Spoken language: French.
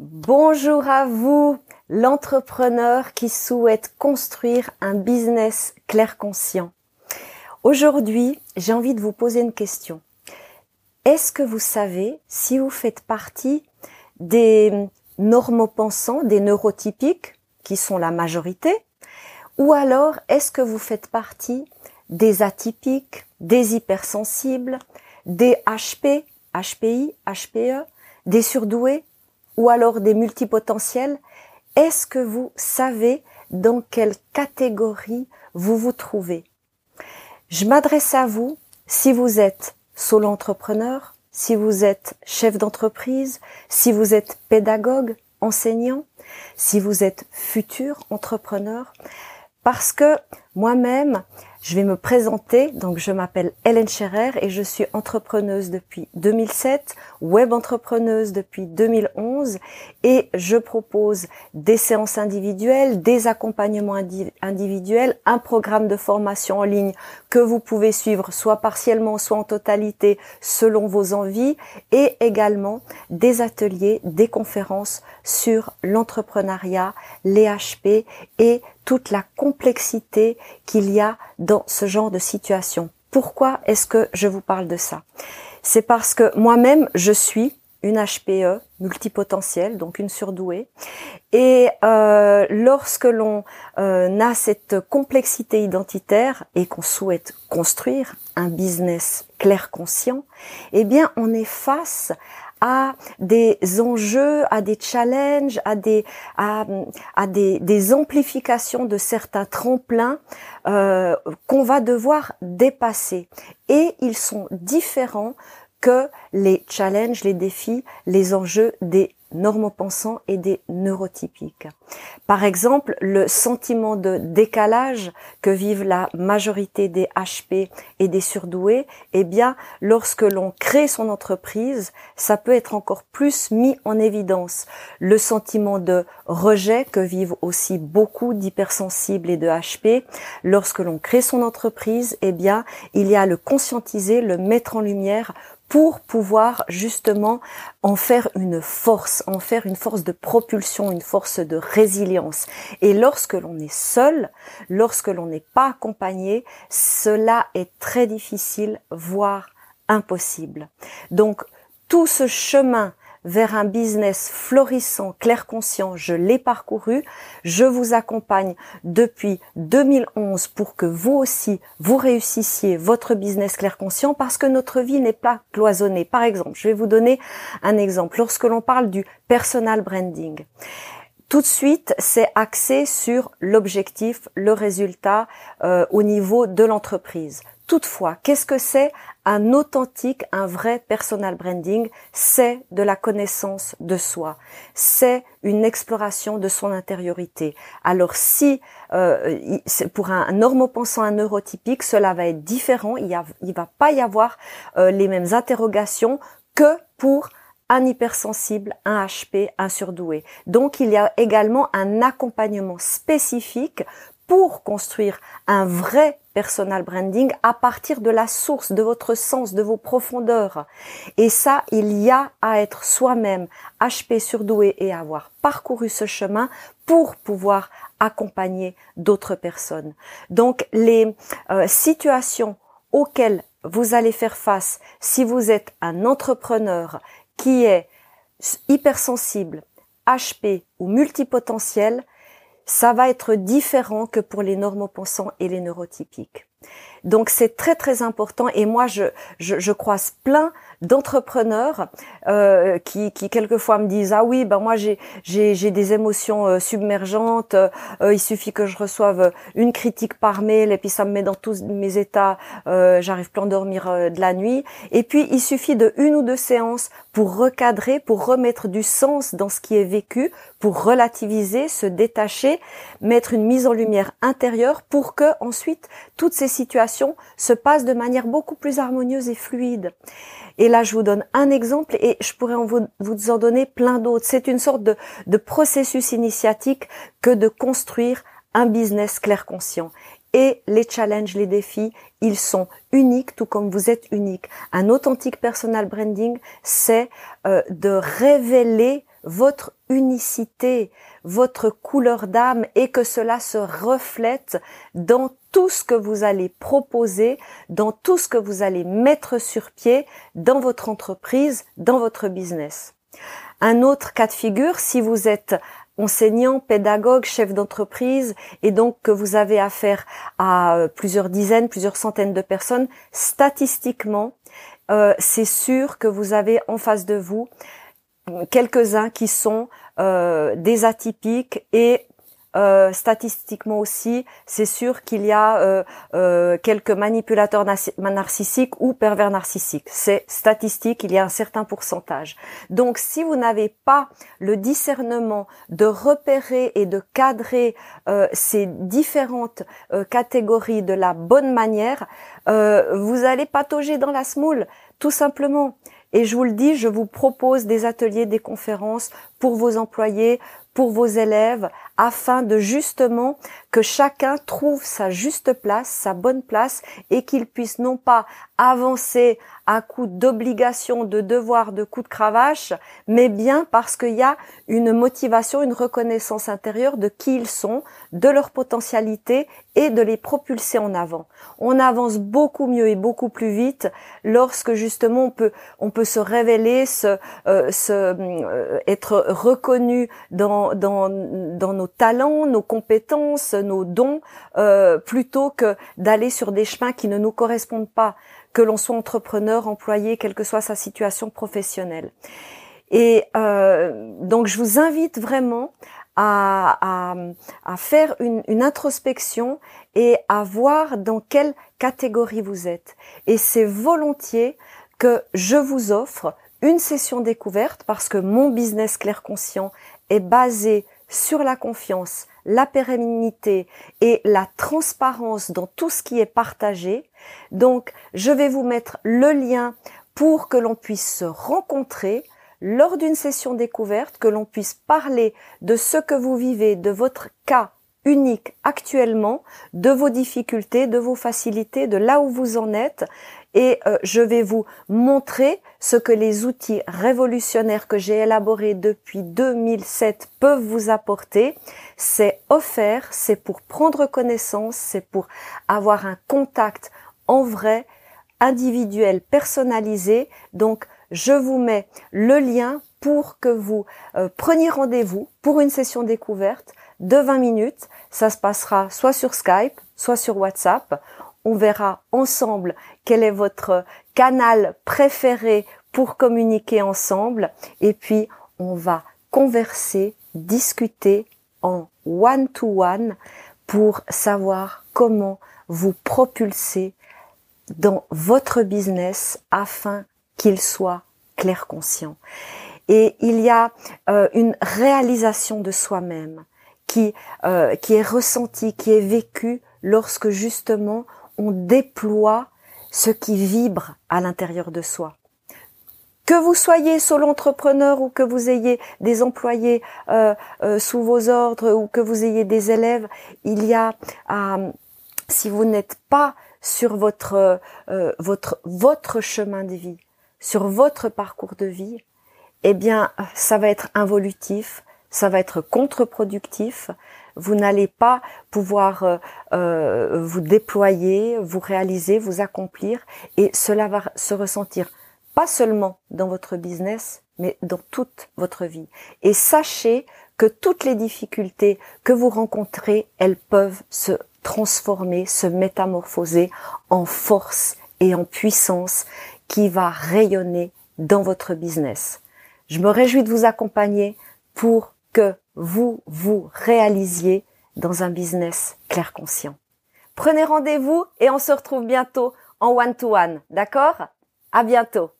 Bonjour à vous, l'entrepreneur qui souhaite construire un business clair conscient. Aujourd'hui, j'ai envie de vous poser une question. Est-ce que vous savez si vous faites partie des normopensants, des neurotypiques, qui sont la majorité, ou alors est-ce que vous faites partie des atypiques, des hypersensibles, des HP, HPI, HPE, des surdoués, ou alors des multipotentiels, est-ce que vous savez dans quelle catégorie vous vous trouvez? Je m'adresse à vous. Si vous êtes solo entrepreneur, si vous êtes chef d'entreprise, si vous êtes pédagogue, enseignant, si vous êtes futur entrepreneur, parce que moi-même, je vais me présenter. Donc, je m'appelle Hélène Scherer et je suis entrepreneuse depuis 2007, web entrepreneuse depuis 2011 et je propose des séances individuelles, des accompagnements individuels, un programme de formation en ligne que vous pouvez suivre soit partiellement, soit en totalité selon vos envies et également des ateliers, des conférences sur l'entrepreneuriat, les HP et toute la complexité qu'il y a dans ce genre de situation. Pourquoi est-ce que je vous parle de ça? C'est parce que moi-même, je suis une HPE multipotentielle, donc une surdouée. Et euh, lorsque l'on euh, a cette complexité identitaire et qu'on souhaite construire un business clair conscient, eh bien on est face à des enjeux, à des challenges, à des à, des, des, amplifications de certains tremplins euh, qu'on va devoir dépasser. Et ils sont différents que les challenges, les défis, les enjeux des normopensants et des neurotypiques. Par exemple, le sentiment de décalage que vivent la majorité des HP et des surdoués, eh bien, lorsque l'on crée son entreprise, ça peut être encore plus mis en évidence. Le sentiment de rejet que vivent aussi beaucoup d'hypersensibles et de HP, lorsque l'on crée son entreprise, eh bien, il y a le conscientiser, le mettre en lumière pour pouvoir justement en faire une force, en faire une force de propulsion, une force de résilience. Et lorsque l'on est seul, lorsque l'on n'est pas accompagné, cela est très difficile, voire impossible. Donc tout ce chemin vers un business florissant, clair conscient, je l'ai parcouru. Je vous accompagne depuis 2011 pour que vous aussi, vous réussissiez votre business clair conscient parce que notre vie n'est pas cloisonnée. Par exemple, je vais vous donner un exemple. Lorsque l'on parle du personal branding, tout de suite, c'est axé sur l'objectif, le résultat euh, au niveau de l'entreprise. Toutefois, qu'est-ce que c'est un authentique, un vrai personal branding? C'est de la connaissance de soi. C'est une exploration de son intériorité. Alors si euh, pour un normopensant, un neurotypique, cela va être différent. Il, y va pas y avoir euh, les mêmes interrogations que pour un hypersensible, un HP, un surdoué. Donc il y a également un accompagnement spécifique pour construire un vrai personal branding à partir de la source, de votre sens, de vos profondeurs. Et ça, il y a à être soi-même HP surdoué et avoir parcouru ce chemin pour pouvoir accompagner d'autres personnes. Donc les euh, situations auxquelles vous allez faire face si vous êtes un entrepreneur qui est hypersensible, HP ou multipotentiel, ça va être différent que pour les normopensants et les neurotypiques. Donc c'est très très important et moi je, je, je croise plein d'entrepreneurs euh, qui, qui quelquefois me disent ah oui ben moi j'ai j'ai, des émotions euh, submergentes euh, il suffit que je reçoive une critique par mail et puis ça me met dans tous mes états euh, j'arrive plus à dormir euh, de la nuit et puis il suffit de une ou deux séances pour recadrer pour remettre du sens dans ce qui est vécu pour relativiser se détacher mettre une mise en lumière intérieure pour que ensuite toutes ces situations se passent de manière beaucoup plus harmonieuse et fluide et là, je vous donne un exemple et je pourrais en vous, en donner plein d'autres. C'est une sorte de, de processus initiatique que de construire un business clair conscient. Et les challenges, les défis, ils sont uniques, tout comme vous êtes unique. Un authentique personal branding, c'est euh, de révéler votre unicité, votre couleur d'âme et que cela se reflète dans tout ce que vous allez proposer, dans tout ce que vous allez mettre sur pied dans votre entreprise, dans votre business. Un autre cas de figure, si vous êtes enseignant, pédagogue, chef d'entreprise, et donc que vous avez affaire à euh, plusieurs dizaines, plusieurs centaines de personnes, statistiquement, euh, c'est sûr que vous avez en face de vous quelques-uns qui sont euh, des atypiques et euh, statistiquement aussi, c'est sûr qu'il y a euh, euh, quelques manipulateurs narcissiques ou pervers narcissiques. C'est statistique, il y a un certain pourcentage. Donc si vous n'avez pas le discernement de repérer et de cadrer ces différentes catégories de la bonne manière, vous allez patauger dans la smoule, tout simplement. Et je vous le dis, je vous propose des ateliers, des conférences pour vos employés, pour vos élèves, afin de justement que chacun trouve sa juste place, sa bonne place, et qu'il puisse non pas avancer à coup d'obligation, de devoir, de coup de cravache, mais bien parce qu'il y a une motivation, une reconnaissance intérieure de qui ils sont, de leur potentialité et de les propulser en avant. On avance beaucoup mieux et beaucoup plus vite lorsque justement on peut on peut se révéler, se, euh, se euh, être reconnu dans dans nos talents, nos compétences, nos dons, euh, plutôt que d'aller sur des chemins qui ne nous correspondent pas, que l'on soit entrepreneur, employé, quelle que soit sa situation professionnelle. Et euh, donc je vous invite vraiment à, à, faire une, une, introspection et à voir dans quelle catégorie vous êtes. Et c'est volontiers que je vous offre une session découverte parce que mon business clair conscient est basé sur la confiance, la pérennité et la transparence dans tout ce qui est partagé. Donc, je vais vous mettre le lien pour que l'on puisse se rencontrer lors d'une session découverte, que l'on puisse parler de ce que vous vivez, de votre cas unique actuellement, de vos difficultés, de vos facilités, de là où vous en êtes, et euh, je vais vous montrer ce que les outils révolutionnaires que j'ai élaborés depuis 2007 peuvent vous apporter. C'est offert, c'est pour prendre connaissance, c'est pour avoir un contact en vrai, individuel, personnalisé. Donc, je vous mets le lien pour que vous euh, preniez rendez-vous pour une session découverte de 20 minutes. Ça se passera soit sur Skype, soit sur WhatsApp. On verra ensemble quel est votre canal préféré pour communiquer ensemble et puis on va converser, discuter en one-to-one pour savoir comment vous propulser dans votre business afin qu'il soit clair conscient. Et il y a euh, une réalisation de soi-même qui, euh, qui est ressentie, qui est vécue lorsque justement on déploie ce qui vibre à l'intérieur de soi. Que vous soyez solo entrepreneur ou que vous ayez des employés euh, euh, sous vos ordres ou que vous ayez des élèves, il y a, si vous n'êtes pas sur votre votre votre chemin de vie, sur votre parcours de vie, eh bien, ça va être involutif, ça va être contre-productif, vous n'allez pas pouvoir euh, euh, vous déployer, vous réaliser, vous accomplir, et cela va se ressentir pas seulement dans votre business, mais dans toute votre vie. Et sachez que toutes les difficultés que vous rencontrez, elles peuvent se transformer, se métamorphoser en force et en puissance qui va rayonner dans votre business. Je me réjouis de vous accompagner pour que vous vous réalisiez dans un business clair conscient. Prenez rendez-vous et on se retrouve bientôt en one-to-one, d'accord? À bientôt